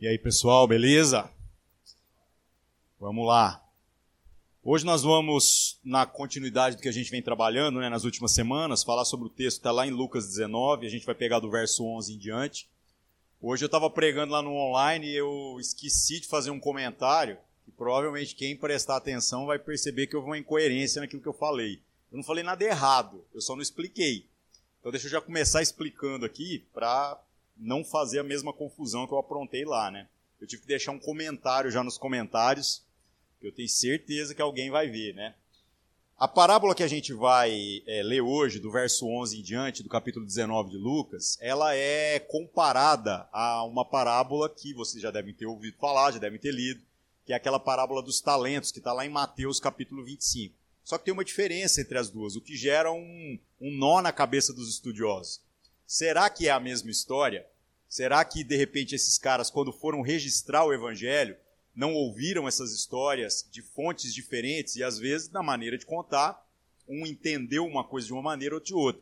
E aí, pessoal, beleza? Vamos lá. Hoje nós vamos, na continuidade do que a gente vem trabalhando né, nas últimas semanas, falar sobre o texto está lá em Lucas 19, a gente vai pegar do verso 11 em diante. Hoje eu estava pregando lá no online e eu esqueci de fazer um comentário, e provavelmente quem prestar atenção vai perceber que houve uma incoerência naquilo que eu falei. Eu não falei nada errado, eu só não expliquei. Então deixa eu já começar explicando aqui para não fazer a mesma confusão que eu aprontei lá, né? Eu tive que deixar um comentário já nos comentários eu tenho certeza que alguém vai ver, né? A parábola que a gente vai é, ler hoje, do verso 11 em diante, do capítulo 19 de Lucas, ela é comparada a uma parábola que vocês já devem ter ouvido falar, já devem ter lido, que é aquela parábola dos talentos, que está lá em Mateus capítulo 25. Só que tem uma diferença entre as duas, o que gera um, um nó na cabeça dos estudiosos. Será que é a mesma história? Será que, de repente, esses caras, quando foram registrar o evangelho, não ouviram essas histórias de fontes diferentes e às vezes na maneira de contar, um entendeu uma coisa de uma maneira ou de outra.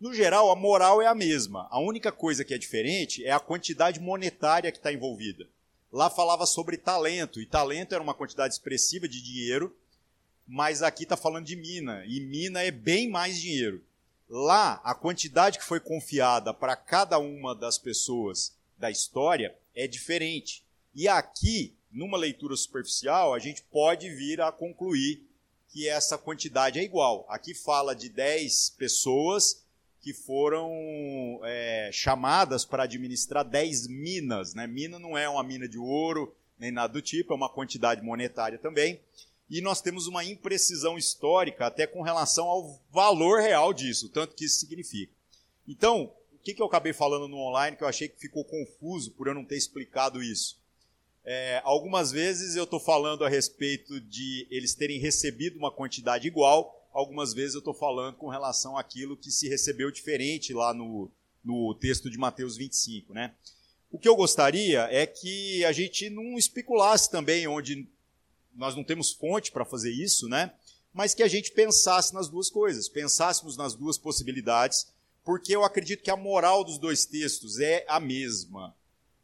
No geral, a moral é a mesma. A única coisa que é diferente é a quantidade monetária que está envolvida. Lá falava sobre talento, e talento era uma quantidade expressiva de dinheiro, mas aqui está falando de mina, e mina é bem mais dinheiro. Lá, a quantidade que foi confiada para cada uma das pessoas da história é diferente. E aqui, numa leitura superficial, a gente pode vir a concluir que essa quantidade é igual. Aqui fala de 10 pessoas que foram é, chamadas para administrar 10 minas. Né? Mina não é uma mina de ouro, nem nada do tipo, é uma quantidade monetária também. E nós temos uma imprecisão histórica até com relação ao valor real disso, tanto que isso significa. Então, o que, que eu acabei falando no online que eu achei que ficou confuso por eu não ter explicado isso? É, algumas vezes eu estou falando a respeito de eles terem recebido uma quantidade igual, algumas vezes eu estou falando com relação àquilo que se recebeu diferente lá no, no texto de Mateus 25. Né? O que eu gostaria é que a gente não especulasse também onde nós não temos fonte para fazer isso, né? mas que a gente pensasse nas duas coisas, pensássemos nas duas possibilidades, porque eu acredito que a moral dos dois textos é a mesma.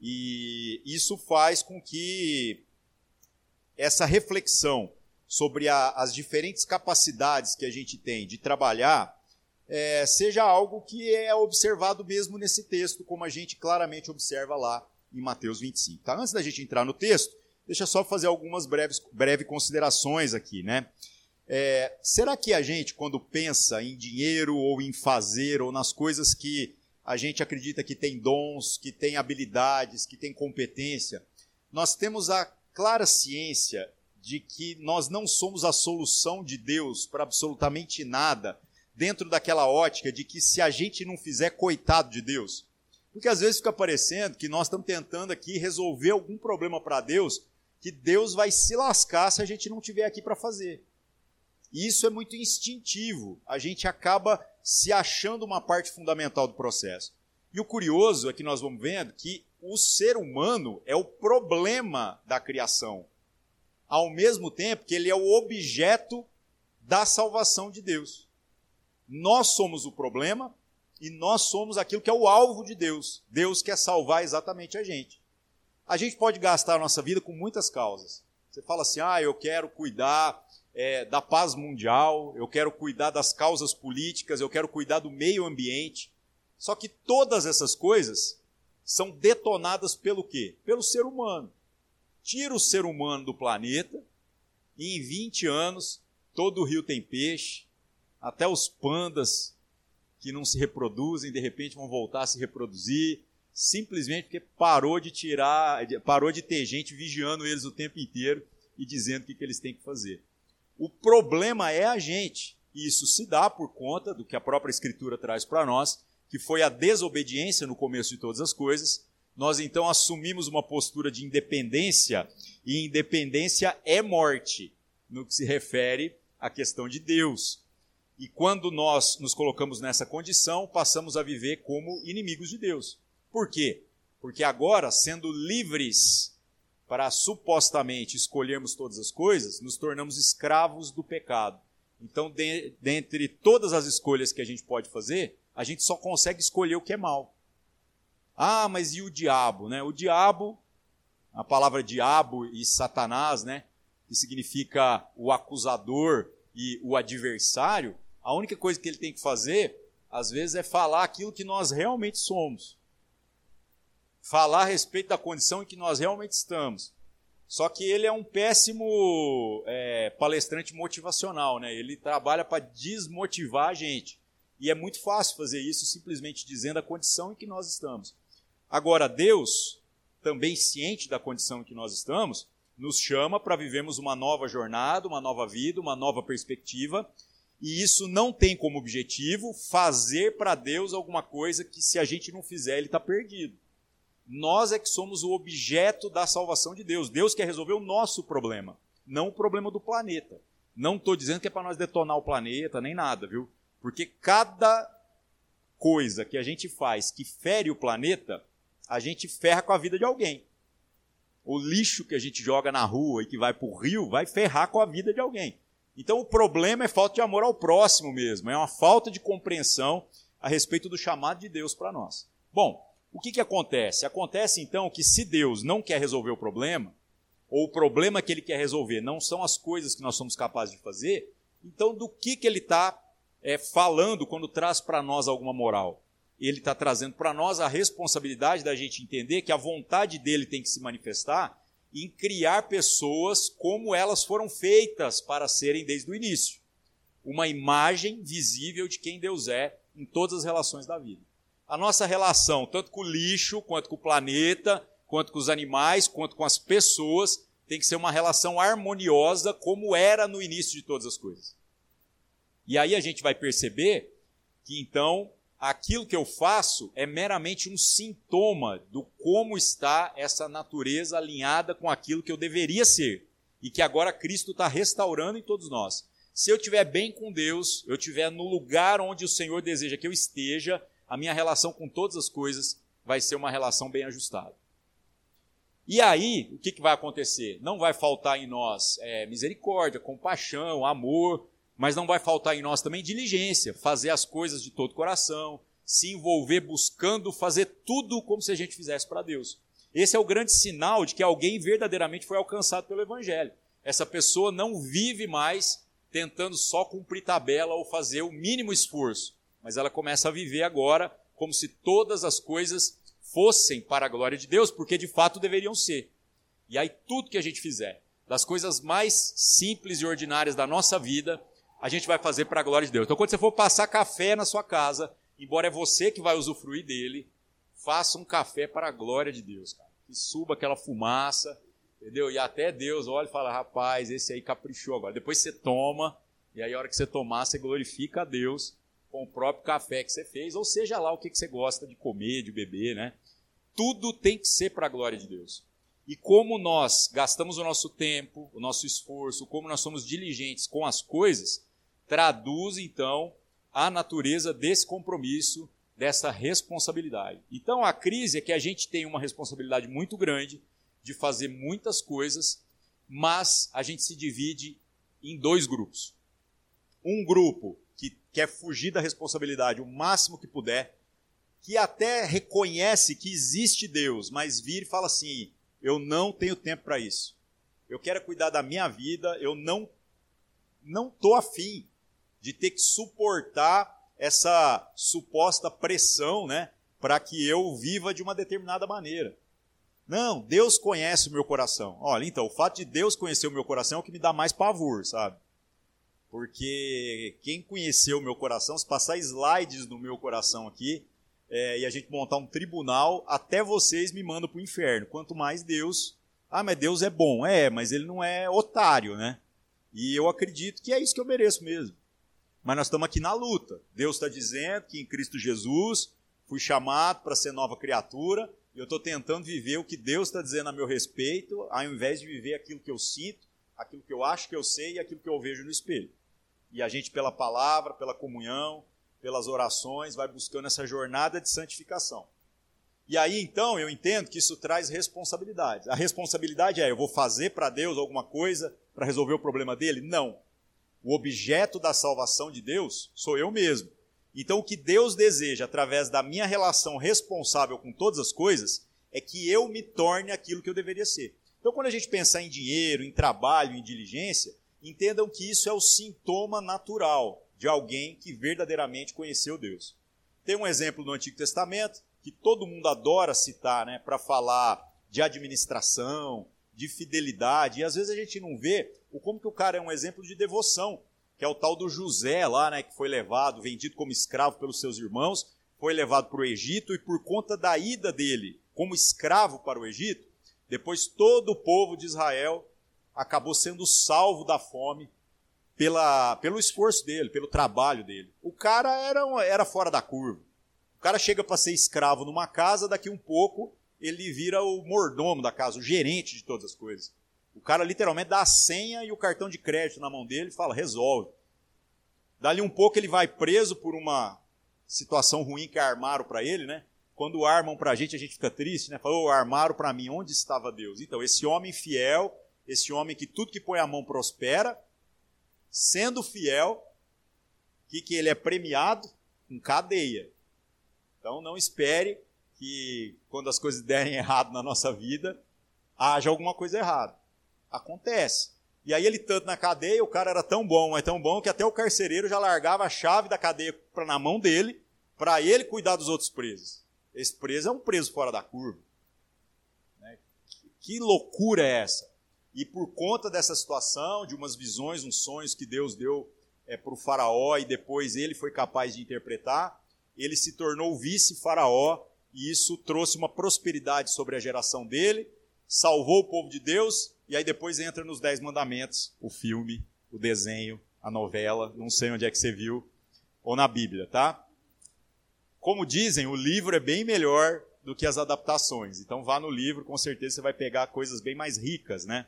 E isso faz com que essa reflexão sobre a, as diferentes capacidades que a gente tem de trabalhar é, seja algo que é observado mesmo nesse texto, como a gente claramente observa lá em Mateus 25. Tá? Antes da gente entrar no texto, deixa só fazer algumas breves, breves considerações aqui. Né? É, será que a gente, quando pensa em dinheiro ou em fazer ou nas coisas que a gente acredita que tem dons, que tem habilidades, que tem competência. Nós temos a clara ciência de que nós não somos a solução de Deus para absolutamente nada, dentro daquela ótica de que se a gente não fizer, coitado de Deus. Porque às vezes fica parecendo que nós estamos tentando aqui resolver algum problema para Deus, que Deus vai se lascar se a gente não tiver aqui para fazer. E isso é muito instintivo. A gente acaba se achando uma parte fundamental do processo. E o curioso é que nós vamos vendo que o ser humano é o problema da criação, ao mesmo tempo que ele é o objeto da salvação de Deus. Nós somos o problema e nós somos aquilo que é o alvo de Deus. Deus quer salvar exatamente a gente. A gente pode gastar a nossa vida com muitas causas. Você fala assim: ah, eu quero cuidar é, da paz mundial, eu quero cuidar das causas políticas, eu quero cuidar do meio ambiente. Só que todas essas coisas são detonadas pelo quê? Pelo ser humano. Tira o ser humano do planeta e em 20 anos todo o rio tem peixe, até os pandas que não se reproduzem, de repente vão voltar a se reproduzir, simplesmente porque parou de tirar, parou de ter gente vigiando eles o tempo inteiro e dizendo o que, que eles têm que fazer. O problema é a gente. E isso se dá por conta do que a própria Escritura traz para nós, que foi a desobediência no começo de todas as coisas. Nós então assumimos uma postura de independência, e independência é morte, no que se refere à questão de Deus. E quando nós nos colocamos nessa condição, passamos a viver como inimigos de Deus. Por quê? Porque agora, sendo livres para supostamente escolhermos todas as coisas, nos tornamos escravos do pecado. Então, de, dentre todas as escolhas que a gente pode fazer, a gente só consegue escolher o que é mal. Ah, mas e o diabo? Né? O diabo a palavra diabo e satanás, né, que significa o acusador e o adversário, a única coisa que ele tem que fazer, às vezes, é falar aquilo que nós realmente somos. Falar a respeito da condição em que nós realmente estamos. Só que ele é um péssimo é, palestrante motivacional, né? Ele trabalha para desmotivar a gente. E é muito fácil fazer isso simplesmente dizendo a condição em que nós estamos. Agora, Deus, também ciente da condição em que nós estamos, nos chama para vivermos uma nova jornada, uma nova vida, uma nova perspectiva. E isso não tem como objetivo fazer para Deus alguma coisa que, se a gente não fizer, ele está perdido. Nós é que somos o objeto da salvação de Deus. Deus quer resolver o nosso problema, não o problema do planeta. Não estou dizendo que é para nós detonar o planeta, nem nada, viu? Porque cada coisa que a gente faz que fere o planeta, a gente ferra com a vida de alguém. O lixo que a gente joga na rua e que vai para o rio vai ferrar com a vida de alguém. Então o problema é falta de amor ao próximo mesmo, é uma falta de compreensão a respeito do chamado de Deus para nós. Bom, o que, que acontece? Acontece então que se Deus não quer resolver o problema, ou o problema que ele quer resolver não são as coisas que nós somos capazes de fazer, então do que, que ele está é, falando quando traz para nós alguma moral? Ele está trazendo para nós a responsabilidade da gente entender que a vontade dele tem que se manifestar em criar pessoas como elas foram feitas para serem desde o início. Uma imagem visível de quem Deus é em todas as relações da vida. A nossa relação, tanto com o lixo, quanto com o planeta, quanto com os animais, quanto com as pessoas, tem que ser uma relação harmoniosa, como era no início de todas as coisas. E aí a gente vai perceber que então aquilo que eu faço é meramente um sintoma do como está essa natureza alinhada com aquilo que eu deveria ser e que agora Cristo está restaurando em todos nós. Se eu estiver bem com Deus, eu estiver no lugar onde o Senhor deseja que eu esteja, a minha relação com todas as coisas vai ser uma relação bem ajustada. E aí, o que, que vai acontecer? Não vai faltar em nós é, misericórdia, compaixão, amor, mas não vai faltar em nós também diligência, fazer as coisas de todo coração, se envolver buscando fazer tudo como se a gente fizesse para Deus. Esse é o grande sinal de que alguém verdadeiramente foi alcançado pelo Evangelho. Essa pessoa não vive mais tentando só cumprir tabela ou fazer o mínimo esforço, mas ela começa a viver agora como se todas as coisas fossem para a glória de Deus, porque de fato deveriam ser. E aí tudo que a gente fizer, das coisas mais simples e ordinárias da nossa vida, a gente vai fazer para a glória de Deus. Então, quando você for passar café na sua casa, embora é você que vai usufruir dele, faça um café para a glória de Deus, cara. Que suba aquela fumaça, entendeu? E até Deus olha e fala: rapaz, esse aí caprichou agora. Depois você toma, e aí a hora que você tomar, você glorifica a Deus com o próprio café que você fez, ou seja lá o que você gosta de comer, de beber, né? Tudo tem que ser para a glória de Deus. E como nós gastamos o nosso tempo, o nosso esforço, como nós somos diligentes com as coisas, traduz então a natureza desse compromisso, dessa responsabilidade. Então a crise é que a gente tem uma responsabilidade muito grande de fazer muitas coisas, mas a gente se divide em dois grupos. Um grupo que quer fugir da responsabilidade o máximo que puder, que até reconhece que existe Deus, mas vira e fala assim: eu não tenho tempo para isso. Eu quero cuidar da minha vida, eu não não tô afim de ter que suportar essa suposta pressão, né, para que eu viva de uma determinada maneira. Não, Deus conhece o meu coração. Olha, então, o fato de Deus conhecer o meu coração é o que me dá mais pavor, sabe? Porque quem conheceu o meu coração, se passar slides no meu coração aqui, é, e a gente montar um tribunal, até vocês me mandam para o inferno. Quanto mais Deus. Ah, mas Deus é bom. É, mas ele não é otário, né? E eu acredito que é isso que eu mereço mesmo mas nós estamos aqui na luta. Deus está dizendo que em Cristo Jesus fui chamado para ser nova criatura e eu estou tentando viver o que Deus está dizendo a meu respeito, ao invés de viver aquilo que eu sinto, aquilo que eu acho que eu sei e aquilo que eu vejo no espelho. E a gente, pela palavra, pela comunhão, pelas orações, vai buscando essa jornada de santificação. E aí então eu entendo que isso traz responsabilidade. A responsabilidade é: eu vou fazer para Deus alguma coisa para resolver o problema dele? Não. O objeto da salvação de Deus sou eu mesmo. Então, o que Deus deseja através da minha relação responsável com todas as coisas é que eu me torne aquilo que eu deveria ser. Então, quando a gente pensar em dinheiro, em trabalho, em diligência, entendam que isso é o sintoma natural de alguém que verdadeiramente conheceu Deus. Tem um exemplo no Antigo Testamento que todo mundo adora citar, né, para falar de administração, de fidelidade, e às vezes a gente não vê o como que o cara é um exemplo de devoção, que é o tal do José lá, né, que foi levado, vendido como escravo pelos seus irmãos, foi levado para o Egito e por conta da ida dele como escravo para o Egito, depois todo o povo de Israel acabou sendo salvo da fome pela, pelo esforço dele, pelo trabalho dele. O cara era, era fora da curva. O cara chega para ser escravo numa casa, daqui um pouco ele vira o mordomo da casa, o gerente de todas as coisas. O cara literalmente dá a senha e o cartão de crédito na mão dele e fala: resolve. Dali um pouco ele vai preso por uma situação ruim que armaram para ele, né? Quando armam para a gente, a gente fica triste, né? Falou, oh, armaram para mim, onde estava Deus? Então, esse homem fiel, esse homem que tudo que põe a mão prospera, sendo fiel, que, que ele é premiado com cadeia. Então, não espere que quando as coisas derem errado na nossa vida, haja alguma coisa errada. Acontece. E aí ele tanto na cadeia, o cara era tão bom, mas tão bom que até o carcereiro já largava a chave da cadeia na mão dele, para ele cuidar dos outros presos. Esse preso é um preso fora da curva. Né? Que loucura é essa? E por conta dessa situação, de umas visões, uns sonhos que Deus deu é, para o faraó e depois ele foi capaz de interpretar, ele se tornou vice-faraó e isso trouxe uma prosperidade sobre a geração dele, salvou o povo de Deus e aí depois entra nos Dez Mandamentos, o filme, o desenho, a novela, não sei onde é que você viu, ou na Bíblia, tá? Como dizem, o livro é bem melhor do que as adaptações. Então vá no livro, com certeza você vai pegar coisas bem mais ricas, né?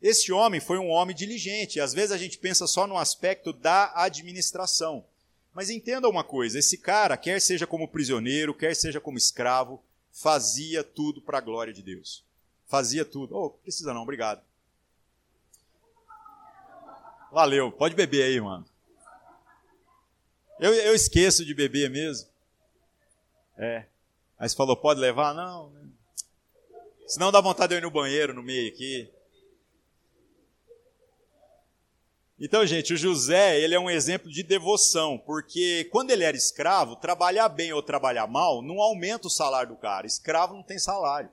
Este homem foi um homem diligente. Às vezes a gente pensa só no aspecto da administração. Mas entenda uma coisa: esse cara, quer seja como prisioneiro, quer seja como escravo, fazia tudo para a glória de Deus. Fazia tudo. Oh, precisa não, obrigado. Valeu, pode beber aí, mano. Eu, eu esqueço de beber mesmo. É. Aí você falou, pode levar? Não. Né? Senão dá vontade de eu ir no banheiro no meio aqui. Então, gente, o José, ele é um exemplo de devoção, porque quando ele era escravo, trabalhar bem ou trabalhar mal não aumenta o salário do cara. Escravo não tem salário.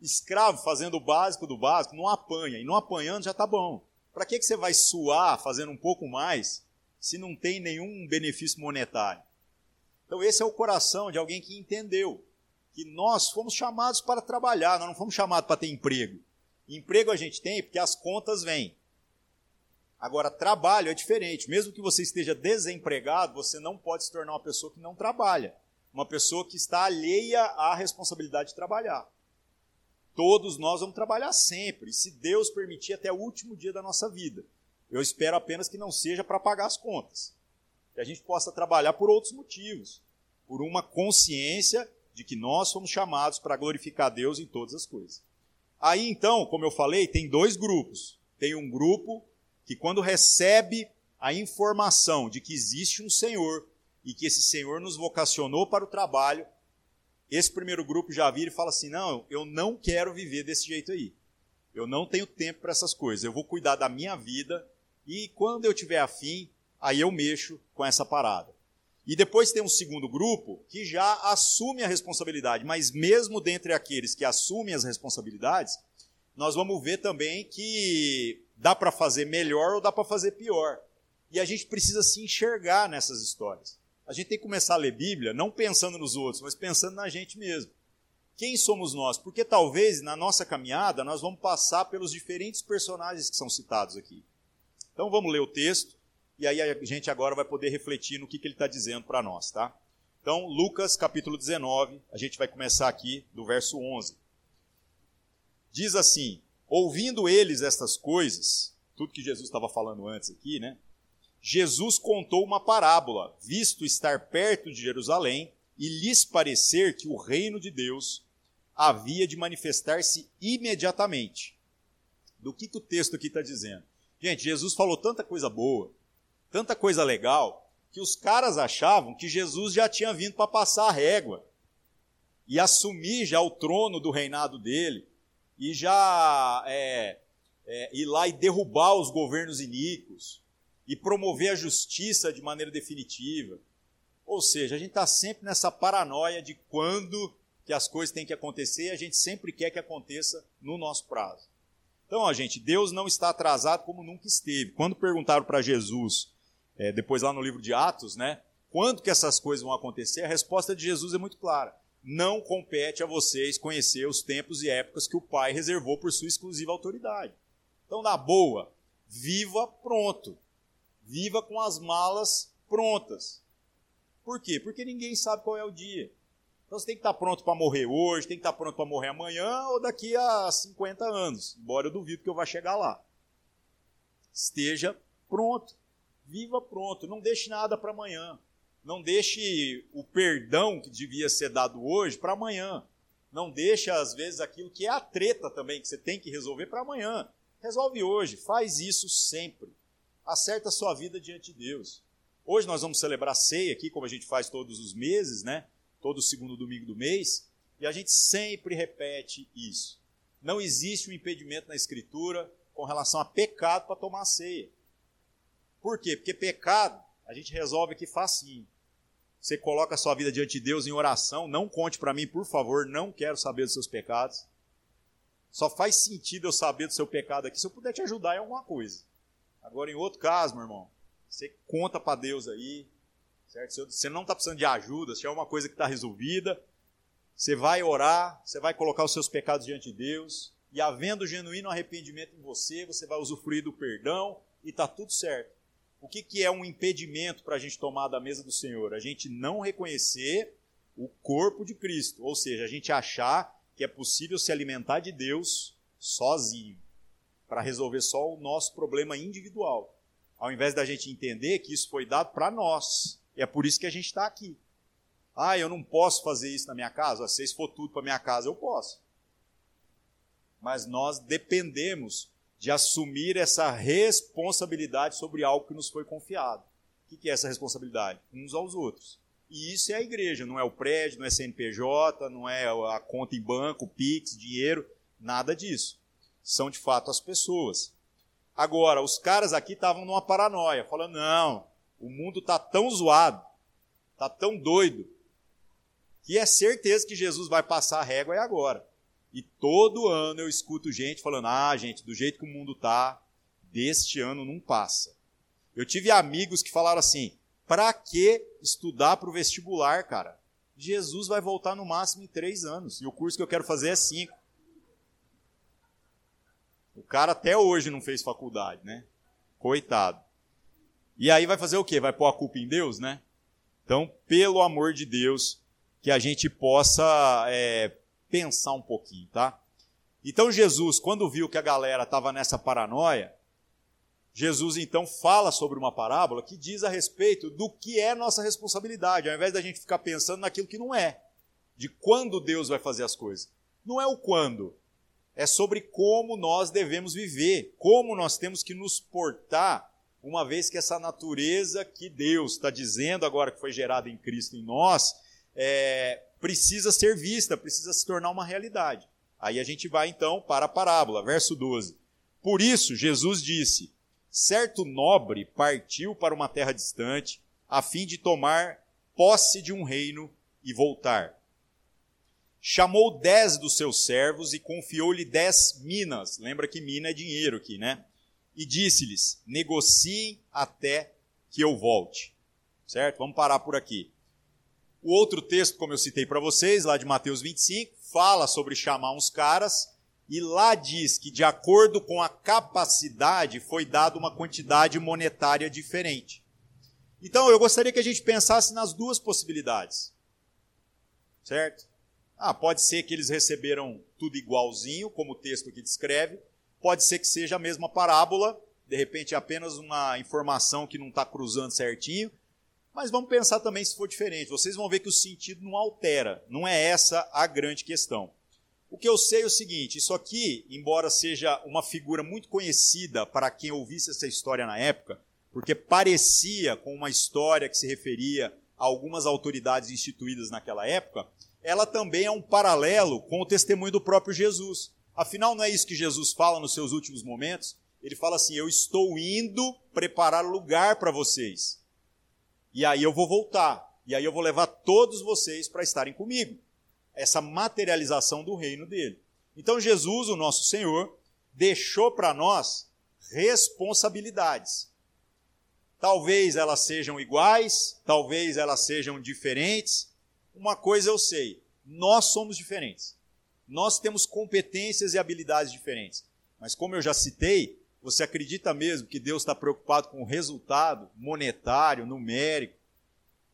Escravo fazendo o básico do básico não apanha, e não apanhando já está bom. Para que, que você vai suar fazendo um pouco mais se não tem nenhum benefício monetário? Então, esse é o coração de alguém que entendeu que nós fomos chamados para trabalhar, nós não fomos chamados para ter emprego. Emprego a gente tem porque as contas vêm. Agora, trabalho é diferente. Mesmo que você esteja desempregado, você não pode se tornar uma pessoa que não trabalha. Uma pessoa que está alheia à responsabilidade de trabalhar. Todos nós vamos trabalhar sempre, se Deus permitir, até o último dia da nossa vida. Eu espero apenas que não seja para pagar as contas que a gente possa trabalhar por outros motivos, por uma consciência de que nós somos chamados para glorificar Deus em todas as coisas. Aí então, como eu falei, tem dois grupos. Tem um grupo que, quando recebe a informação de que existe um Senhor e que esse Senhor nos vocacionou para o trabalho, esse primeiro grupo já vira e fala assim: não, eu não quero viver desse jeito aí. Eu não tenho tempo para essas coisas. Eu vou cuidar da minha vida e quando eu tiver afim, aí eu mexo com essa parada. E depois tem um segundo grupo que já assume a responsabilidade, mas mesmo dentre aqueles que assumem as responsabilidades, nós vamos ver também que dá para fazer melhor ou dá para fazer pior. E a gente precisa se enxergar nessas histórias. A gente tem que começar a ler Bíblia não pensando nos outros, mas pensando na gente mesmo. Quem somos nós? Porque talvez na nossa caminhada nós vamos passar pelos diferentes personagens que são citados aqui. Então vamos ler o texto e aí a gente agora vai poder refletir no que, que ele está dizendo para nós, tá? Então, Lucas capítulo 19, a gente vai começar aqui do verso 11. Diz assim: Ouvindo eles estas coisas, tudo que Jesus estava falando antes aqui, né? Jesus contou uma parábola, visto estar perto de Jerusalém e lhes parecer que o reino de Deus havia de manifestar-se imediatamente. Do que, que o texto aqui está dizendo? Gente, Jesus falou tanta coisa boa, tanta coisa legal, que os caras achavam que Jesus já tinha vindo para passar a régua. e assumir já o trono do reinado dele, e já é, é, ir lá e derrubar os governos iníquos, e promover a justiça de maneira definitiva. Ou seja, a gente está sempre nessa paranoia de quando que as coisas têm que acontecer, e a gente sempre quer que aconteça no nosso prazo. Então, ó, gente, Deus não está atrasado como nunca esteve. Quando perguntaram para Jesus, é, depois lá no livro de Atos, né, quando que essas coisas vão acontecer, a resposta de Jesus é muito clara. Não compete a vocês conhecer os tempos e épocas que o Pai reservou por sua exclusiva autoridade. Então, na boa, viva pronto. Viva com as malas prontas. Por quê? Porque ninguém sabe qual é o dia. Então você tem que estar pronto para morrer hoje, tem que estar pronto para morrer amanhã ou daqui a 50 anos. Embora eu duvido que eu vá chegar lá. Esteja pronto. Viva pronto. Não deixe nada para amanhã. Não deixe o perdão que devia ser dado hoje para amanhã. Não deixe, às vezes, aquilo que é a treta também, que você tem que resolver para amanhã. Resolve hoje. Faz isso sempre. Acerta a sua vida diante de Deus. Hoje nós vamos celebrar ceia aqui, como a gente faz todos os meses, né? todo segundo domingo do mês, e a gente sempre repete isso. Não existe um impedimento na Escritura com relação a pecado para tomar ceia. Por quê? Porque pecado a gente resolve aqui facinho. Você coloca a sua vida diante de Deus em oração, não conte para mim, por favor, não quero saber dos seus pecados. Só faz sentido eu saber do seu pecado aqui se eu puder te ajudar em alguma coisa. Agora, em outro caso, meu irmão, você conta para Deus aí, Certo? Você não está precisando de ajuda, se é uma coisa que está resolvida, você vai orar, você vai colocar os seus pecados diante de Deus, e havendo genuíno arrependimento em você, você vai usufruir do perdão e está tudo certo. O que, que é um impedimento para a gente tomar da mesa do Senhor? A gente não reconhecer o corpo de Cristo, ou seja, a gente achar que é possível se alimentar de Deus sozinho, para resolver só o nosso problema individual, ao invés da gente entender que isso foi dado para nós, e é por isso que a gente está aqui. Ah, eu não posso fazer isso na minha casa? Se for tudo para minha casa, eu posso. Mas nós dependemos de assumir essa responsabilidade sobre algo que nos foi confiado. O que é essa responsabilidade? Uns aos outros. E isso é a igreja, não é o prédio, não é CNPJ, não é a conta em banco, Pix, dinheiro, nada disso. São de fato as pessoas. Agora, os caras aqui estavam numa paranoia, falando: não, o mundo está tão zoado, está tão doido, que é certeza que Jesus vai passar a régua é agora. E todo ano eu escuto gente falando: ah, gente, do jeito que o mundo está, deste ano não passa. Eu tive amigos que falaram assim: para que estudar para o vestibular, cara? Jesus vai voltar no máximo em três anos, e o curso que eu quero fazer é cinco. O cara até hoje não fez faculdade, né? Coitado. E aí vai fazer o quê? Vai pôr a culpa em Deus, né? Então, pelo amor de Deus, que a gente possa é, pensar um pouquinho, tá? Então, Jesus, quando viu que a galera estava nessa paranoia, Jesus então fala sobre uma parábola que diz a respeito do que é nossa responsabilidade, ao invés da gente ficar pensando naquilo que não é, de quando Deus vai fazer as coisas. Não é o quando, é sobre como nós devemos viver, como nós temos que nos portar uma vez que essa natureza que Deus está dizendo agora que foi gerada em Cristo em nós, é, precisa ser vista, precisa se tornar uma realidade. Aí a gente vai então para a parábola, verso 12. Por isso, Jesus disse: certo nobre partiu para uma terra distante, a fim de tomar posse de um reino e voltar. Chamou dez dos seus servos e confiou-lhe dez minas. Lembra que mina é dinheiro aqui, né? e disse-lhes: negociem até que eu volte. Certo? Vamos parar por aqui. O outro texto, como eu citei para vocês, lá de Mateus 25, fala sobre chamar uns caras e lá diz que, de acordo com a capacidade, foi dada uma quantidade monetária diferente. Então, eu gostaria que a gente pensasse nas duas possibilidades. Certo? Ah, pode ser que eles receberam tudo igualzinho, como o texto aqui descreve, Pode ser que seja a mesma parábola, de repente apenas uma informação que não está cruzando certinho, mas vamos pensar também se for diferente. Vocês vão ver que o sentido não altera, não é essa a grande questão. O que eu sei é o seguinte: isso aqui, embora seja uma figura muito conhecida para quem ouvisse essa história na época, porque parecia com uma história que se referia a algumas autoridades instituídas naquela época, ela também é um paralelo com o testemunho do próprio Jesus. Afinal, não é isso que Jesus fala nos seus últimos momentos? Ele fala assim: Eu estou indo preparar lugar para vocês. E aí eu vou voltar. E aí eu vou levar todos vocês para estarem comigo. Essa materialização do reino dele. Então, Jesus, o nosso Senhor, deixou para nós responsabilidades. Talvez elas sejam iguais, talvez elas sejam diferentes. Uma coisa eu sei: nós somos diferentes. Nós temos competências e habilidades diferentes. Mas, como eu já citei, você acredita mesmo que Deus está preocupado com o resultado monetário, numérico?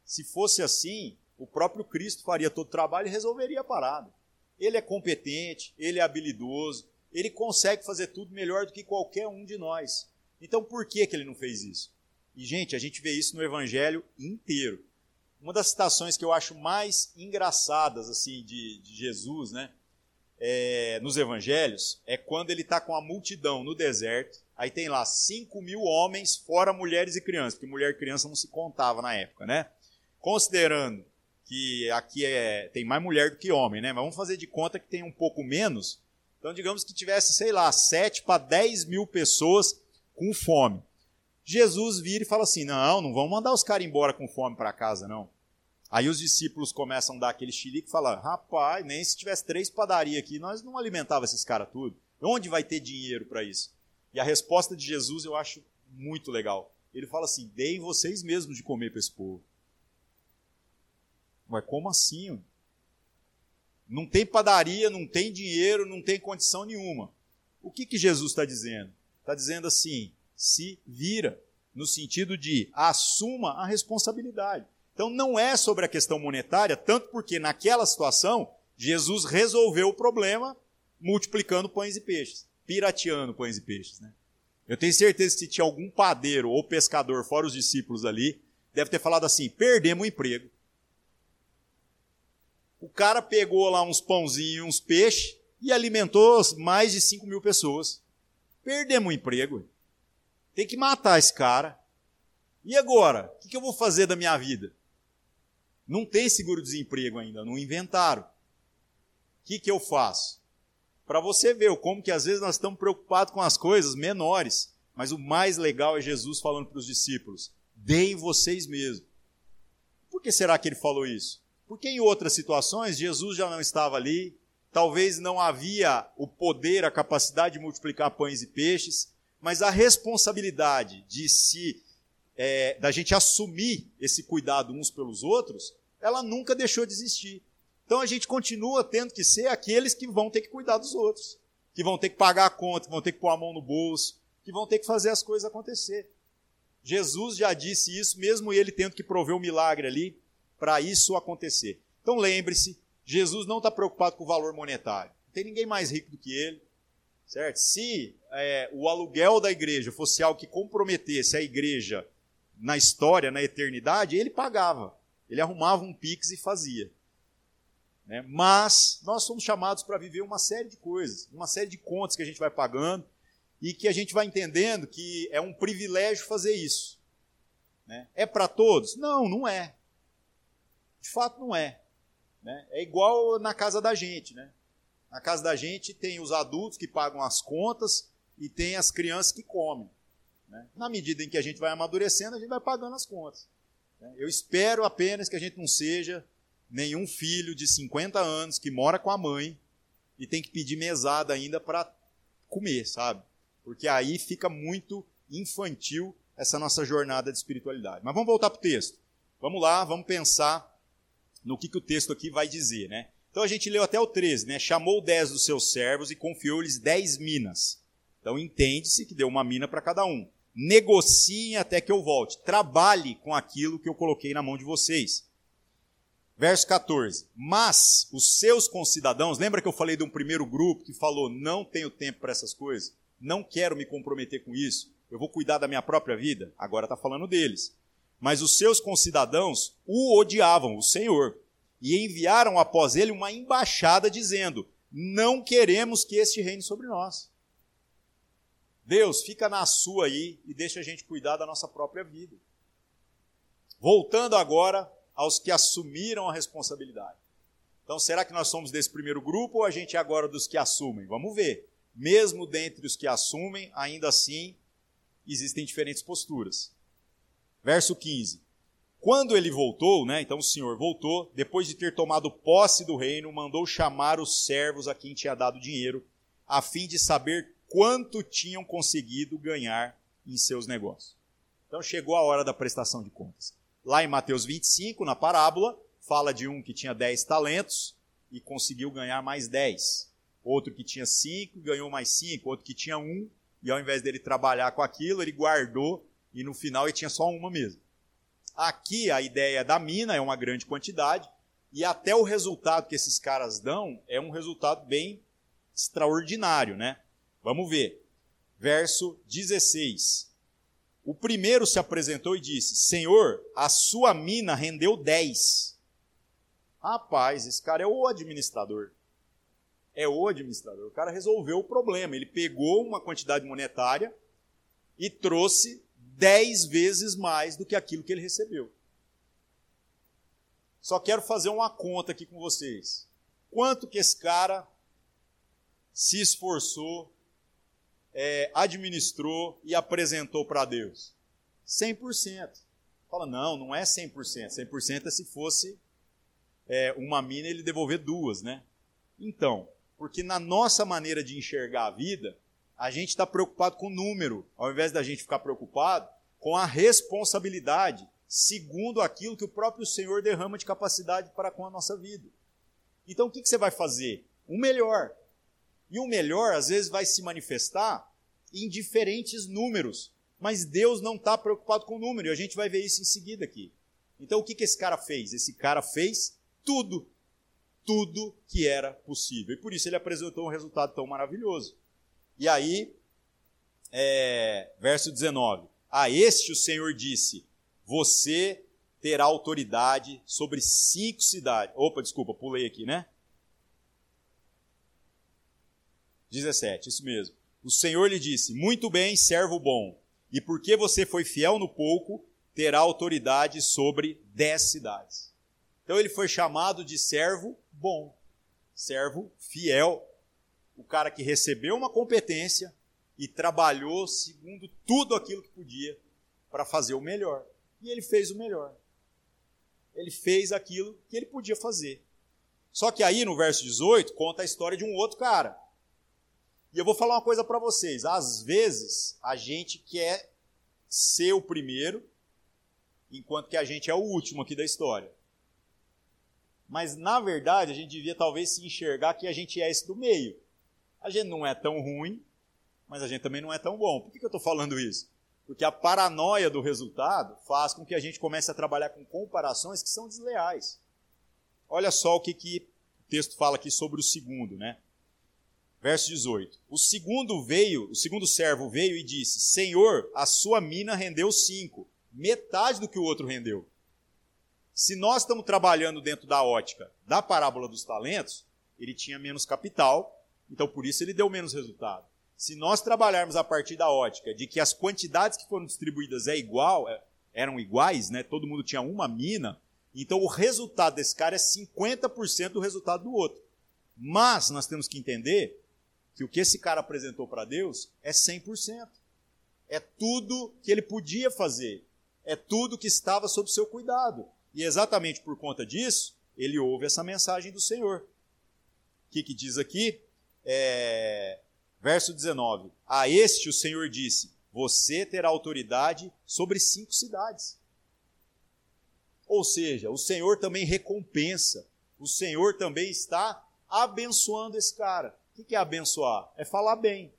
Se fosse assim, o próprio Cristo faria todo o trabalho e resolveria a parada. Ele é competente, ele é habilidoso, ele consegue fazer tudo melhor do que qualquer um de nós. Então, por que, que ele não fez isso? E, gente, a gente vê isso no Evangelho inteiro. Uma das citações que eu acho mais engraçadas assim de, de Jesus, né, é, nos Evangelhos, é quando ele está com a multidão no deserto. Aí tem lá 5 mil homens, fora mulheres e crianças, porque mulher e criança não se contava na época, né? Considerando que aqui é, tem mais mulher do que homem, né? Mas vamos fazer de conta que tem um pouco menos. Então, digamos que tivesse, sei lá, 7 para 10 mil pessoas com fome. Jesus vira e fala assim: não, não vamos mandar os caras embora com fome para casa, não. Aí os discípulos começam a dar aquele xilique e falam: rapaz, nem se tivesse três padarias aqui, nós não alimentava esses caras tudo. Onde vai ter dinheiro para isso? E a resposta de Jesus eu acho muito legal. Ele fala assim: deem vocês mesmos de comer para esse povo. Mas como assim? Não tem padaria, não tem dinheiro, não tem condição nenhuma. O que, que Jesus está dizendo? Está dizendo assim: se vira, no sentido de assuma a responsabilidade. Então não é sobre a questão monetária, tanto porque naquela situação Jesus resolveu o problema multiplicando pães e peixes, pirateando pães e peixes. Né? Eu tenho certeza que se tinha algum padeiro ou pescador, fora os discípulos ali, deve ter falado assim: perdemos o emprego. O cara pegou lá uns pãozinhos, uns peixes e alimentou mais de 5 mil pessoas. Perdemos o emprego. Tem que matar esse cara. E agora? O que eu vou fazer da minha vida? Não tem seguro-desemprego ainda, não inventaram. O que, que eu faço? Para você ver como que às vezes nós estamos preocupados com as coisas menores, mas o mais legal é Jesus falando para os discípulos: deem vocês mesmos. Por que será que ele falou isso? Porque em outras situações Jesus já não estava ali, talvez não havia o poder, a capacidade de multiplicar pães e peixes, mas a responsabilidade de se é, da gente assumir esse cuidado uns pelos outros, ela nunca deixou de existir. Então a gente continua tendo que ser aqueles que vão ter que cuidar dos outros, que vão ter que pagar a conta, que vão ter que pôr a mão no bolso, que vão ter que fazer as coisas acontecer. Jesus já disse isso, mesmo ele tendo que prover o um milagre ali, para isso acontecer. Então lembre-se, Jesus não está preocupado com o valor monetário. Não tem ninguém mais rico do que ele. Certo? Se é, o aluguel da igreja fosse algo que comprometesse a igreja na história, na eternidade, ele pagava. Ele arrumava um pix e fazia. Né? Mas nós somos chamados para viver uma série de coisas, uma série de contas que a gente vai pagando e que a gente vai entendendo que é um privilégio fazer isso. Né? É para todos? Não, não é. De fato, não é. Né? É igual na casa da gente. Né? Na casa da gente tem os adultos que pagam as contas e tem as crianças que comem. Né? Na medida em que a gente vai amadurecendo, a gente vai pagando as contas. Né? Eu espero apenas que a gente não seja nenhum filho de 50 anos que mora com a mãe e tem que pedir mesada ainda para comer, sabe? Porque aí fica muito infantil essa nossa jornada de espiritualidade. Mas vamos voltar para o texto. Vamos lá, vamos pensar no que, que o texto aqui vai dizer, né? Então a gente leu até o 13, né? Chamou dez dos seus servos e confiou-lhes dez minas. Então entende-se que deu uma mina para cada um. Negociem até que eu volte. Trabalhe com aquilo que eu coloquei na mão de vocês. Verso 14. Mas os seus concidadãos, lembra que eu falei de um primeiro grupo que falou: não tenho tempo para essas coisas, não quero me comprometer com isso, eu vou cuidar da minha própria vida? Agora está falando deles. Mas os seus concidadãos o odiavam, o Senhor, e enviaram após ele uma embaixada dizendo: Não queremos que este reine sobre nós. Deus, fica na sua aí e deixa a gente cuidar da nossa própria vida. Voltando agora aos que assumiram a responsabilidade. Então, será que nós somos desse primeiro grupo ou a gente é agora dos que assumem? Vamos ver. Mesmo dentre os que assumem, ainda assim existem diferentes posturas. Verso 15. Quando ele voltou, né, então o Senhor voltou, depois de ter tomado posse do reino, mandou chamar os servos a quem tinha dado dinheiro, a fim de saber quanto tinham conseguido ganhar em seus negócios. Então chegou a hora da prestação de contas. Lá em Mateus 25, na parábola, fala de um que tinha 10 talentos e conseguiu ganhar mais 10. Outro que tinha 5 ganhou mais 5. Outro que tinha 1 um, e ao invés dele trabalhar com aquilo, ele guardou e no final ele tinha só uma mesmo. Aqui a ideia da mina é uma grande quantidade e até o resultado que esses caras dão é um resultado bem extraordinário, né? Vamos ver. Verso 16. O primeiro se apresentou e disse: Senhor, a sua mina rendeu 10. Rapaz, esse cara é o administrador. É o administrador. O cara resolveu o problema. Ele pegou uma quantidade monetária e trouxe dez vezes mais do que aquilo que ele recebeu. Só quero fazer uma conta aqui com vocês. Quanto que esse cara se esforçou, é, administrou e apresentou para Deus? 100%. Fala, não, não é 100%. 100% é se fosse é, uma mina ele devolver duas, né? Então, porque na nossa maneira de enxergar a vida, a gente está preocupado com o número, ao invés da gente ficar preocupado com a responsabilidade, segundo aquilo que o próprio Senhor derrama de capacidade para com a nossa vida. Então o que, que você vai fazer? O melhor. E o melhor, às vezes, vai se manifestar em diferentes números. Mas Deus não está preocupado com o número, e a gente vai ver isso em seguida aqui. Então o que, que esse cara fez? Esse cara fez tudo. Tudo que era possível. E por isso ele apresentou um resultado tão maravilhoso. E aí, é, verso 19: A este o Senhor disse: Você terá autoridade sobre cinco cidades. Opa, desculpa, pulei aqui, né? 17, isso mesmo. O Senhor lhe disse: Muito bem, servo bom. E porque você foi fiel no pouco, terá autoridade sobre dez cidades. Então ele foi chamado de servo bom, servo fiel o cara que recebeu uma competência e trabalhou segundo tudo aquilo que podia para fazer o melhor. E ele fez o melhor. Ele fez aquilo que ele podia fazer. Só que aí no verso 18 conta a história de um outro cara. E eu vou falar uma coisa para vocês. Às vezes a gente quer ser o primeiro, enquanto que a gente é o último aqui da história. Mas na verdade a gente devia talvez se enxergar que a gente é esse do meio. A gente não é tão ruim, mas a gente também não é tão bom. Por que, eu estou falando isso? Porque a paranoia do resultado faz com que a gente comece a trabalhar com comparações que são desleais. Olha só o que, que o texto fala aqui sobre o segundo, né? Verso 18. O segundo veio, o segundo servo veio e disse: Senhor, a sua mina rendeu cinco, metade do que o outro rendeu. Se nós estamos trabalhando dentro da ótica da parábola dos talentos, ele tinha menos capital, então, por isso ele deu menos resultado. Se nós trabalharmos a partir da ótica de que as quantidades que foram distribuídas é igual, é, eram iguais, né? todo mundo tinha uma mina, então o resultado desse cara é 50% do resultado do outro. Mas nós temos que entender que o que esse cara apresentou para Deus é 100%. É tudo que ele podia fazer. É tudo que estava sob seu cuidado. E exatamente por conta disso, ele ouve essa mensagem do Senhor. O que, que diz aqui? é, verso 19: A este o Senhor disse: Você terá autoridade sobre cinco cidades. Ou seja, o Senhor também recompensa, o Senhor também está abençoando esse cara. O que é abençoar? É falar bem.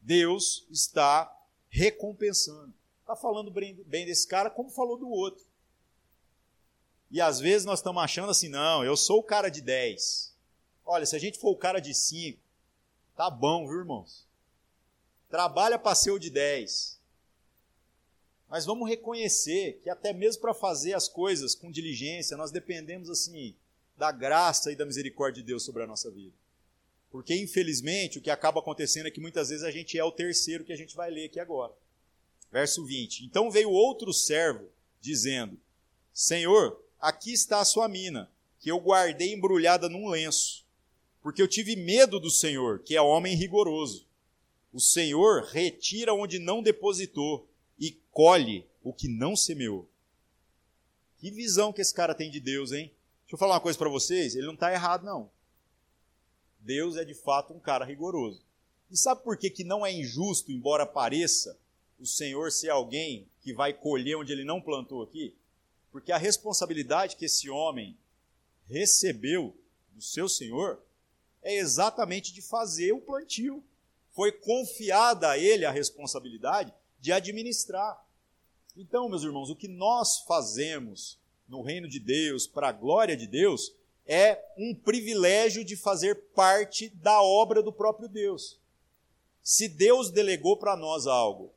Deus está recompensando. Está falando bem desse cara como falou do outro. E às vezes nós estamos achando assim, não, eu sou o cara de 10. Olha, se a gente for o cara de 5, tá bom, viu, irmãos? Trabalha para ser o de 10. Mas vamos reconhecer que até mesmo para fazer as coisas com diligência, nós dependemos assim da graça e da misericórdia de Deus sobre a nossa vida. Porque infelizmente o que acaba acontecendo é que muitas vezes a gente é o terceiro que a gente vai ler aqui agora. Verso 20. Então veio outro servo dizendo: Senhor, aqui está a sua mina que eu guardei embrulhada num lenço, porque eu tive medo do Senhor, que é homem rigoroso. O Senhor retira onde não depositou e colhe o que não semeou. Que visão que esse cara tem de Deus, hein? Deixa eu falar uma coisa para vocês, ele não está errado, não. Deus é de fato um cara rigoroso. E sabe por que, que não é injusto, embora pareça, o Senhor ser alguém que vai colher onde ele não plantou aqui? Porque a responsabilidade que esse homem recebeu do seu Senhor é exatamente de fazer o plantio. Foi confiada a ele a responsabilidade de administrar. Então, meus irmãos, o que nós fazemos no reino de Deus, para a glória de Deus, é um privilégio de fazer parte da obra do próprio Deus. Se Deus delegou para nós algo,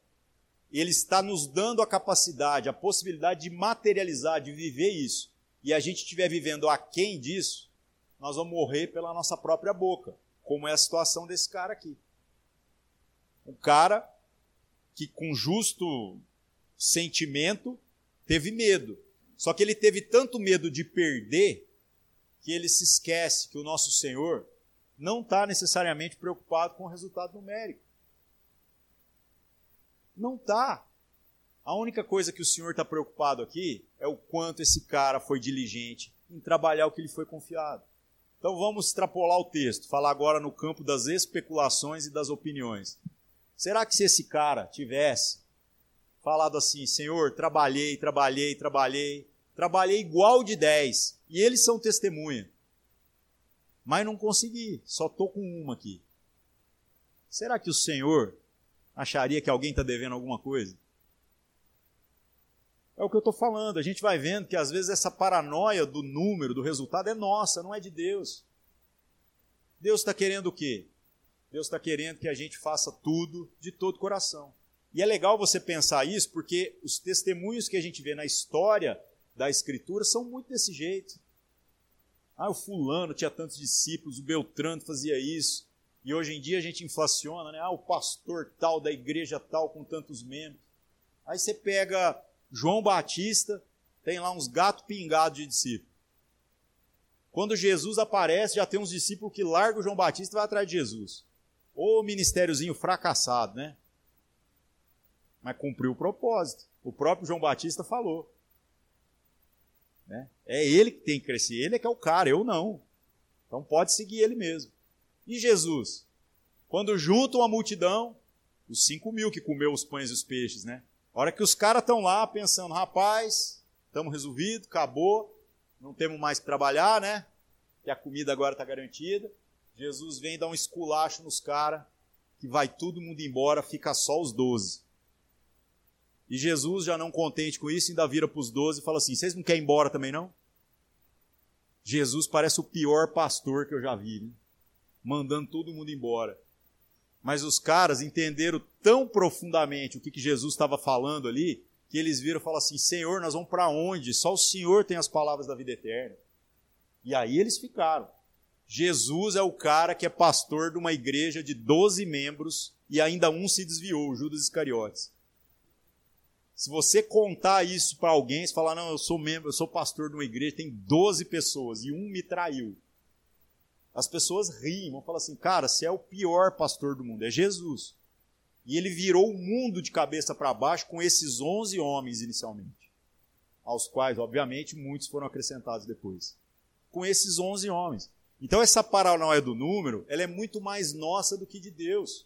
Ele está nos dando a capacidade, a possibilidade de materializar, de viver isso, e a gente estiver vivendo aquém disso, nós vamos morrer pela nossa própria boca, como é a situação desse cara aqui. Um cara que, com justo sentimento, teve medo. Só que ele teve tanto medo de perder que ele se esquece que o nosso Senhor não está necessariamente preocupado com o resultado numérico. Não está. A única coisa que o Senhor está preocupado aqui é o quanto esse cara foi diligente em trabalhar o que lhe foi confiado. Então vamos extrapolar o texto, falar agora no campo das especulações e das opiniões. Será que se esse cara tivesse falado assim: Senhor, trabalhei, trabalhei, trabalhei, trabalhei igual de 10, e eles são testemunha, mas não consegui, só estou com uma aqui. Será que o Senhor acharia que alguém está devendo alguma coisa? É o que eu estou falando. A gente vai vendo que às vezes essa paranoia do número, do resultado, é nossa, não é de Deus. Deus está querendo o quê? Deus está querendo que a gente faça tudo de todo coração. E é legal você pensar isso, porque os testemunhos que a gente vê na história da Escritura são muito desse jeito. Ah, o fulano tinha tantos discípulos, o Beltrano fazia isso. E hoje em dia a gente inflaciona, né? Ah, o pastor tal da igreja tal com tantos membros. Aí você pega João Batista, tem lá uns gatos pingados de discípulos. Quando Jesus aparece, já tem uns discípulos que largam o João Batista e vai atrás de Jesus. Ô ministériozinho fracassado, né? Mas cumpriu o propósito. O próprio João Batista falou. Né? É ele que tem que crescer, ele é que é o cara, eu não. Então pode seguir ele mesmo. E Jesus? Quando juntam a multidão, os cinco mil que comeu os pães e os peixes, né? A hora que os caras estão lá pensando, rapaz, estamos resolvidos, acabou, não temos mais que trabalhar, né? Que a comida agora está garantida. Jesus vem dar um esculacho nos caras, que vai todo mundo embora, fica só os doze. E Jesus, já não contente com isso, ainda vira para os doze e fala assim: Vocês não querem ir embora também não? Jesus parece o pior pastor que eu já vi, né? mandando todo mundo embora. Mas os caras entenderam tão profundamente o que, que Jesus estava falando ali, que eles viram e falaram assim: Senhor, nós vamos para onde? Só o Senhor tem as palavras da vida eterna. E aí eles ficaram. Jesus é o cara que é pastor de uma igreja de 12 membros e ainda um se desviou, Judas Iscariotes. Se você contar isso para alguém, se falar, não, eu sou membro, eu sou pastor de uma igreja, tem 12 pessoas e um me traiu. As pessoas riem, vão falar assim, cara, você é o pior pastor do mundo, é Jesus. E ele virou o mundo de cabeça para baixo com esses 11 homens inicialmente, aos quais, obviamente, muitos foram acrescentados depois. Com esses 11 homens. Então essa paranoia do número, ela é muito mais nossa do que de Deus.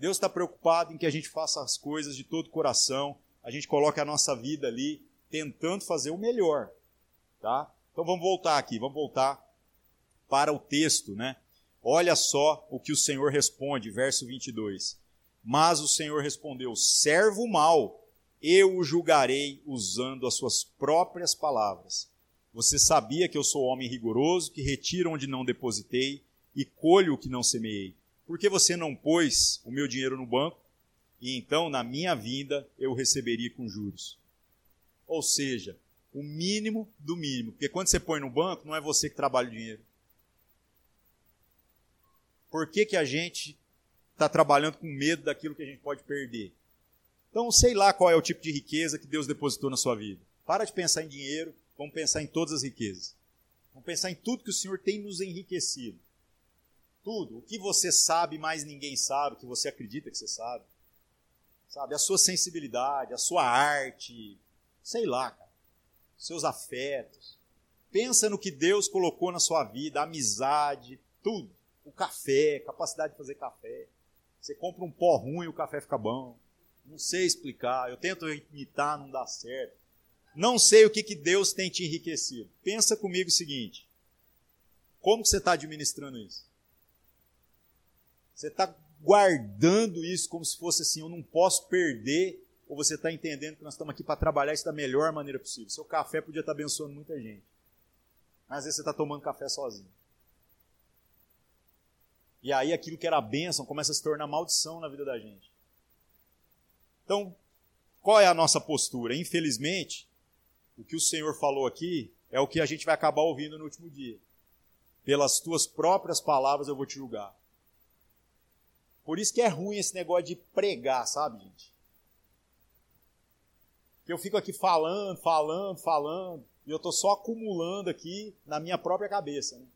Deus está preocupado em que a gente faça as coisas de todo coração, a gente coloca a nossa vida ali tentando fazer o melhor, tá? Então vamos voltar aqui, vamos voltar para o texto, né? Olha só o que o Senhor responde, verso 22. Mas o Senhor respondeu: servo mau, eu o julgarei usando as suas próprias palavras. Você sabia que eu sou homem rigoroso, que retiro onde não depositei e colho o que não semeei. Por que você não pôs o meu dinheiro no banco? E então na minha vinda eu receberia com juros. Ou seja, o mínimo do mínimo. Porque quando você põe no banco, não é você que trabalha o dinheiro. Por que, que a gente está trabalhando com medo daquilo que a gente pode perder? Então, sei lá qual é o tipo de riqueza que Deus depositou na sua vida. Para de pensar em dinheiro, vamos pensar em todas as riquezas. Vamos pensar em tudo que o Senhor tem nos enriquecido. Tudo. O que você sabe, mais ninguém sabe, o que você acredita que você sabe. Sabe? A sua sensibilidade, a sua arte, sei lá, cara. Seus afetos. Pensa no que Deus colocou na sua vida, a amizade, tudo. O café, capacidade de fazer café. Você compra um pó ruim, o café fica bom. Não sei explicar. Eu tento imitar, não dá certo. Não sei o que, que Deus tem te enriquecido. Pensa comigo o seguinte: como que você está administrando isso? Você está guardando isso como se fosse assim, eu não posso perder, ou você está entendendo que nós estamos aqui para trabalhar isso da melhor maneira possível. Seu café podia estar tá abençoando muita gente. Mas às vezes você está tomando café sozinho. E aí aquilo que era bênção começa a se tornar maldição na vida da gente. Então, qual é a nossa postura? Infelizmente, o que o Senhor falou aqui é o que a gente vai acabar ouvindo no último dia. Pelas tuas próprias palavras eu vou te julgar. Por isso que é ruim esse negócio de pregar, sabe, gente? Que eu fico aqui falando, falando, falando, e eu estou só acumulando aqui na minha própria cabeça. Né?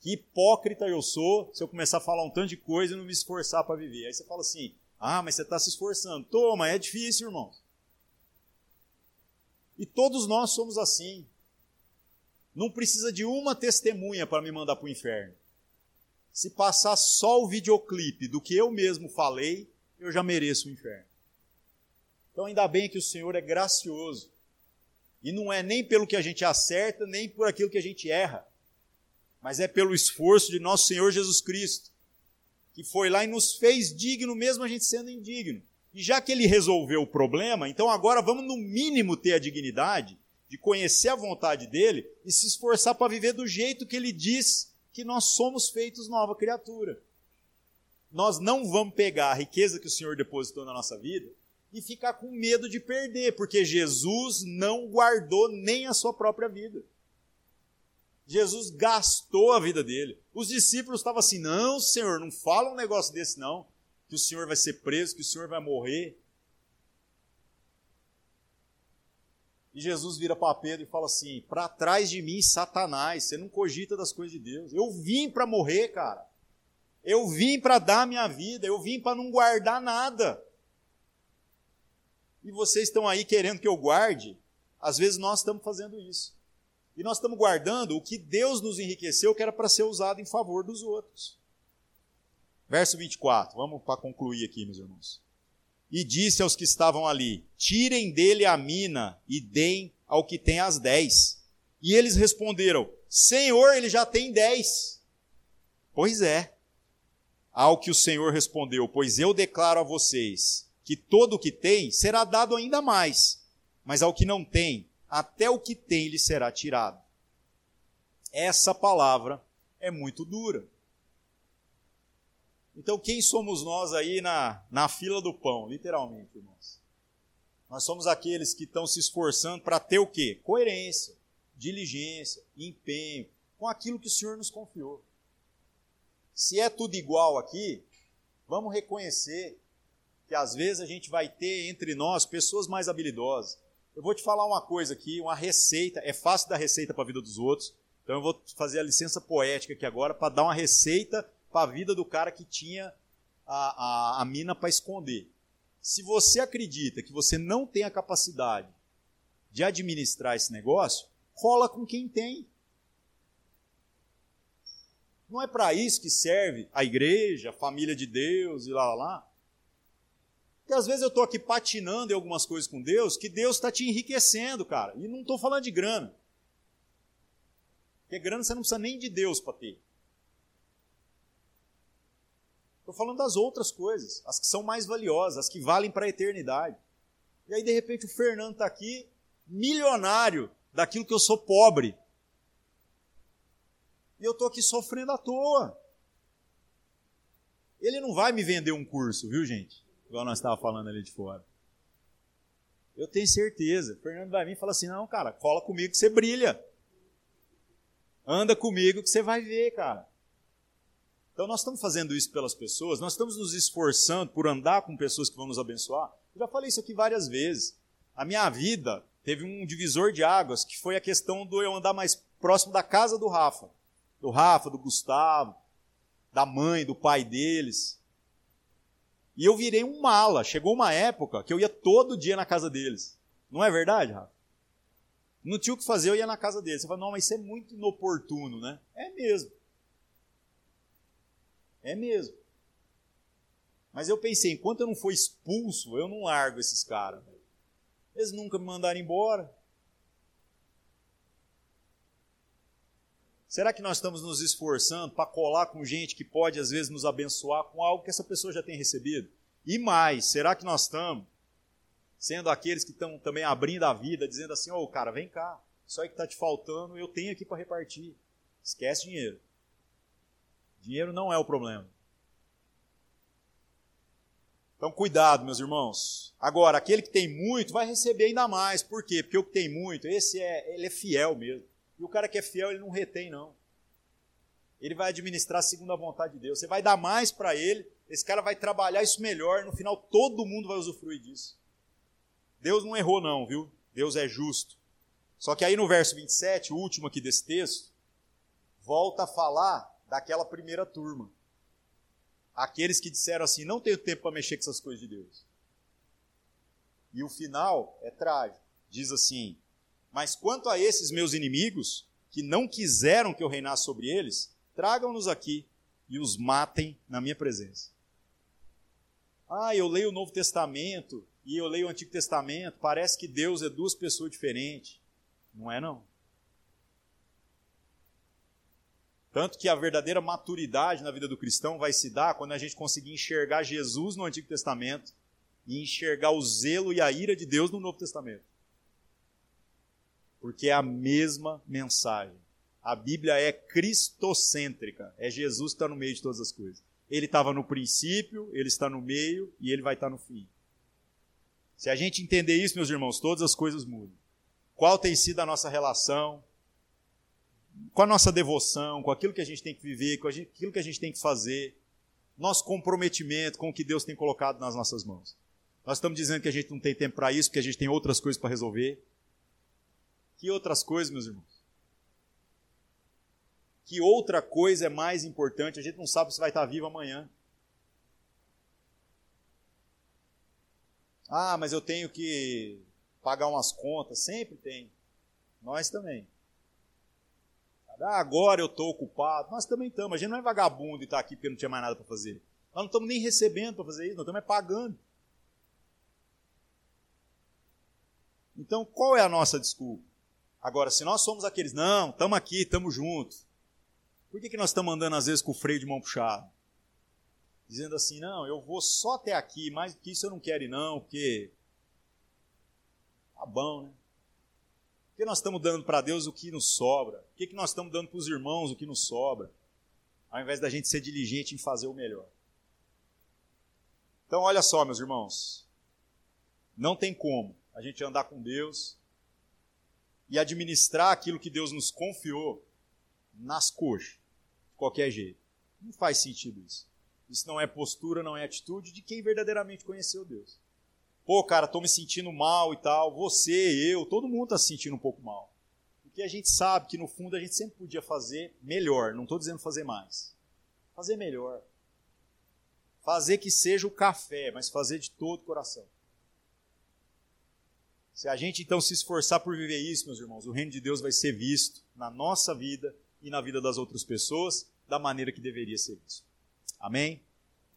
Que hipócrita eu sou se eu começar a falar um tanto de coisa e não me esforçar para viver. Aí você fala assim: ah, mas você está se esforçando. Toma, é difícil, irmãos. E todos nós somos assim. Não precisa de uma testemunha para me mandar para o inferno. Se passar só o videoclipe do que eu mesmo falei, eu já mereço o inferno. Então, ainda bem que o Senhor é gracioso. E não é nem pelo que a gente acerta, nem por aquilo que a gente erra, mas é pelo esforço de nosso Senhor Jesus Cristo, que foi lá e nos fez digno, mesmo a gente sendo indigno. E já que ele resolveu o problema, então agora vamos, no mínimo, ter a dignidade de conhecer a vontade dele e se esforçar para viver do jeito que ele diz que nós somos feitos nova criatura. Nós não vamos pegar a riqueza que o Senhor depositou na nossa vida e ficar com medo de perder, porque Jesus não guardou nem a sua própria vida. Jesus gastou a vida dele. Os discípulos estavam assim: não, Senhor, não fala um negócio desse, não. Que o Senhor vai ser preso, que o Senhor vai morrer. E Jesus vira para Pedro e fala assim: para trás de mim, Satanás, você não cogita das coisas de Deus. Eu vim para morrer, cara. Eu vim para dar minha vida, eu vim para não guardar nada. E vocês estão aí querendo que eu guarde? Às vezes nós estamos fazendo isso. E nós estamos guardando o que Deus nos enriqueceu, que era para ser usado em favor dos outros. Verso 24, vamos para concluir aqui, meus irmãos e disse aos que estavam ali: Tirem dele a mina e deem ao que tem as dez. E eles responderam: Senhor, ele já tem dez. Pois é. Ao que o Senhor respondeu: Pois eu declaro a vocês que todo o que tem será dado ainda mais, mas ao que não tem, até o que tem lhe será tirado. Essa palavra é muito dura. Então, quem somos nós aí na, na fila do pão, literalmente, irmãos? Nós somos aqueles que estão se esforçando para ter o quê? Coerência, diligência, empenho com aquilo que o Senhor nos confiou. Se é tudo igual aqui, vamos reconhecer que às vezes a gente vai ter entre nós pessoas mais habilidosas. Eu vou te falar uma coisa aqui, uma receita, é fácil dar receita para a vida dos outros, então eu vou fazer a licença poética aqui agora para dar uma receita para a vida do cara que tinha a, a, a mina para esconder. Se você acredita que você não tem a capacidade de administrar esse negócio, cola com quem tem. Não é para isso que serve a igreja, a família de Deus e lá, lá, lá. Porque às vezes eu estou aqui patinando em algumas coisas com Deus, que Deus está te enriquecendo, cara. E não estou falando de grana. Porque grana você não precisa nem de Deus para ter. Estou falando das outras coisas, as que são mais valiosas, as que valem para a eternidade. E aí, de repente, o Fernando está aqui, milionário daquilo que eu sou pobre. E eu estou aqui sofrendo à toa. Ele não vai me vender um curso, viu, gente? Igual nós estávamos falando ali de fora. Eu tenho certeza. O Fernando vai vir e fala assim: não, cara, cola comigo que você brilha. Anda comigo que você vai ver, cara. Então nós estamos fazendo isso pelas pessoas, nós estamos nos esforçando por andar com pessoas que vão nos abençoar. Eu já falei isso aqui várias vezes. A minha vida teve um divisor de águas que foi a questão do eu andar mais próximo da casa do Rafa. Do Rafa, do Gustavo, da mãe, do pai deles. E eu virei um mala. Chegou uma época que eu ia todo dia na casa deles. Não é verdade, Rafa? Não tinha o que fazer, eu ia na casa deles. Você fala, não, mas isso é muito inoportuno, né? É mesmo. É mesmo. Mas eu pensei, enquanto eu não for expulso, eu não largo esses caras. Eles nunca me mandaram embora. Será que nós estamos nos esforçando para colar com gente que pode, às vezes, nos abençoar com algo que essa pessoa já tem recebido? E mais, será que nós estamos sendo aqueles que estão também abrindo a vida, dizendo assim: ô oh, cara, vem cá, isso aí que está te faltando, eu tenho aqui para repartir. Esquece dinheiro. Dinheiro não é o problema. Então, cuidado, meus irmãos. Agora, aquele que tem muito vai receber ainda mais. Por quê? Porque o que tem muito, esse é, ele é fiel mesmo. E o cara que é fiel, ele não retém, não. Ele vai administrar segundo a vontade de Deus. Você vai dar mais para ele, esse cara vai trabalhar isso melhor, no final todo mundo vai usufruir disso. Deus não errou, não, viu? Deus é justo. Só que aí no verso 27, o último aqui desse texto, volta a falar daquela primeira turma. Aqueles que disseram assim: não tenho tempo para mexer com essas coisas de Deus. E o final é trágico. Diz assim: mas quanto a esses meus inimigos, que não quiseram que eu reinasse sobre eles, tragam-nos aqui e os matem na minha presença. Ah, eu leio o Novo Testamento e eu leio o Antigo Testamento, parece que Deus é duas pessoas diferentes. Não é não. Tanto que a verdadeira maturidade na vida do cristão vai se dar quando a gente conseguir enxergar Jesus no Antigo Testamento e enxergar o zelo e a ira de Deus no Novo Testamento porque é a mesma mensagem. A Bíblia é cristocêntrica, é Jesus que está no meio de todas as coisas. Ele estava no princípio, ele está no meio e ele vai estar no fim. Se a gente entender isso, meus irmãos, todas as coisas mudam. Qual tem sido a nossa relação com a nossa devoção, com aquilo que a gente tem que viver, com aquilo que a gente tem que fazer, nosso comprometimento com o que Deus tem colocado nas nossas mãos. Nós estamos dizendo que a gente não tem tempo para isso, porque a gente tem outras coisas para resolver. Que outras coisas, meus irmãos? Que outra coisa é mais importante? A gente não sabe se vai estar vivo amanhã. Ah, mas eu tenho que pagar umas contas. Sempre tem. Nós também. Ah, agora eu estou ocupado. Nós também estamos. A gente não é vagabundo e está aqui porque não tinha mais nada para fazer. Nós não estamos nem recebendo para fazer isso, nós estamos é pagando. Então, qual é a nossa desculpa? Agora, se nós somos aqueles, não, estamos aqui, estamos juntos. Por que, que nós estamos andando às vezes com o freio de mão puxado? Dizendo assim, não, eu vou só até aqui, mais do que isso eu não quero ir não, porque tá bom, né? Que nós estamos dando para Deus o que nos sobra? Por que, que nós estamos dando para os irmãos o que nos sobra? Ao invés da gente ser diligente em fazer o melhor. Então, olha só, meus irmãos. Não tem como a gente andar com Deus e administrar aquilo que Deus nos confiou nas coxas, de qualquer jeito. Não faz sentido isso. Isso não é postura, não é atitude de quem verdadeiramente conheceu Deus. Pô, cara, tô me sentindo mal e tal. Você, eu, todo mundo está se sentindo um pouco mal. Porque a gente sabe que no fundo a gente sempre podia fazer melhor. Não estou dizendo fazer mais. Fazer melhor. Fazer que seja o café, mas fazer de todo o coração. Se a gente então se esforçar por viver isso, meus irmãos, o reino de Deus vai ser visto na nossa vida e na vida das outras pessoas da maneira que deveria ser visto. Amém?